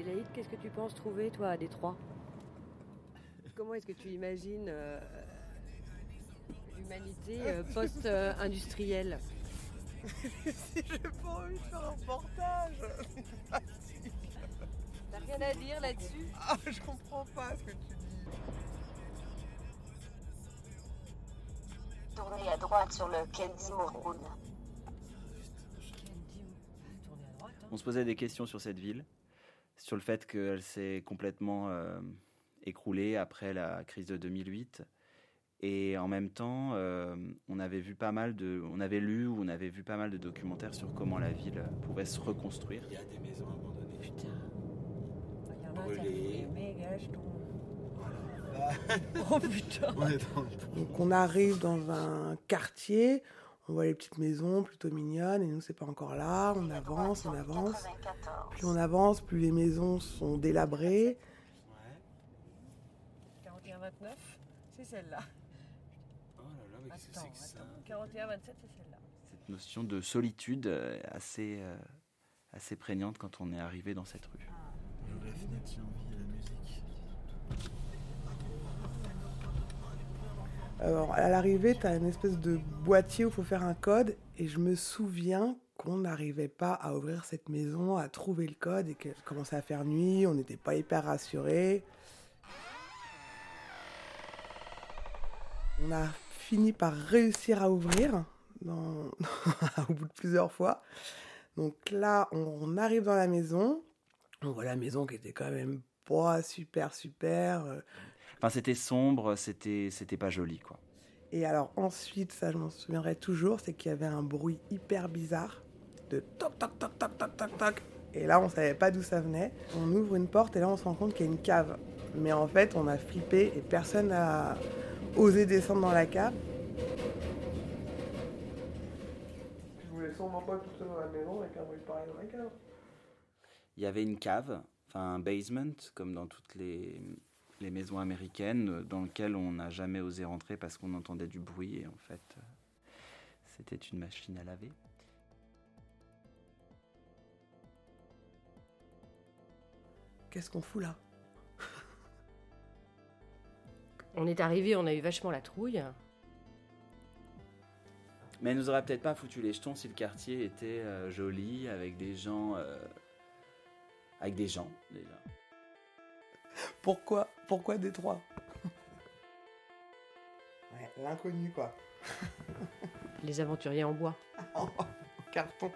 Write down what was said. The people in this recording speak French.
Adélaïde, qu'est-ce que tu penses trouver, toi, à Détroit? Comment est-ce que tu imagines euh, l'humanité euh, post-industrielle? Si j'ai pas envie de faire un reportage, T'as rien à dire là-dessus? Ah, je comprends pas ce que tu dis. Tournez à droite sur le Candy hein. On se posait des questions sur cette ville, sur le fait qu'elle s'est complètement euh, écroulée après la crise de 2008. Et en même temps, euh, on avait vu pas mal de, on avait lu ou on avait vu pas mal de documentaires sur comment la ville pouvait se reconstruire. Il y a des maisons abandonnées. Putain. Oh putain on est dans Donc on arrive dans un quartier, on voit les petites maisons plutôt mignonnes et nous c'est pas encore là, on avance, on avance. 94. Plus on avance, plus les maisons sont délabrées. Ouais. 41-29, c'est celle-là. Oh là là, mais qu'est-ce que c'est que ça attends. 41-27, c'est celle-là. Cette notion de solitude euh, assez, euh, assez prégnante quand on est arrivé dans cette rue. J'ouvre la fenêtre, j'ai envie de la musique. Alors à l'arrivée, tu as une espèce de boîtier où il faut faire un code et je me souviens qu'on n'arrivait pas à ouvrir cette maison, à trouver le code et qu'elle commençait à faire nuit, on n'était pas hyper rassurés. On a fini par réussir à ouvrir au bout de plusieurs fois. Donc là, on, arrive dans la maison. On voit la maison qui était quand même pas super super. Enfin, c'était sombre, c'était, c'était pas joli, quoi. Et alors ensuite, ça je m'en souviendrai toujours, c'est qu'il y avait un bruit hyper bizarre de toc toc toc toc toc toc toc. Et là, on savait pas d'où ça venait. On ouvre une porte et là, on se rend compte qu'il y a une cave. Mais en fait, on a flippé et personne n'a osé descendre dans la cave. Je voulais sûrement pas tout seul dans la maison avec un bruit pareil dans la cave. Il y avait une cave, enfin un basement, comme dans toutes les, les maisons américaines, euh, dans lequel on n'a jamais osé rentrer parce qu'on entendait du bruit et en fait, euh, c'était une machine à laver. Qu'est-ce qu'on fout là? On est arrivé, on a eu vachement la trouille. Mais elle nous aurait peut-être pas foutu les jetons si le quartier était euh, joli, avec des gens. euh, avec des gens, déjà. Pourquoi Pourquoi Détroit Ouais, l'inconnu quoi. Les aventuriers en bois. En carton.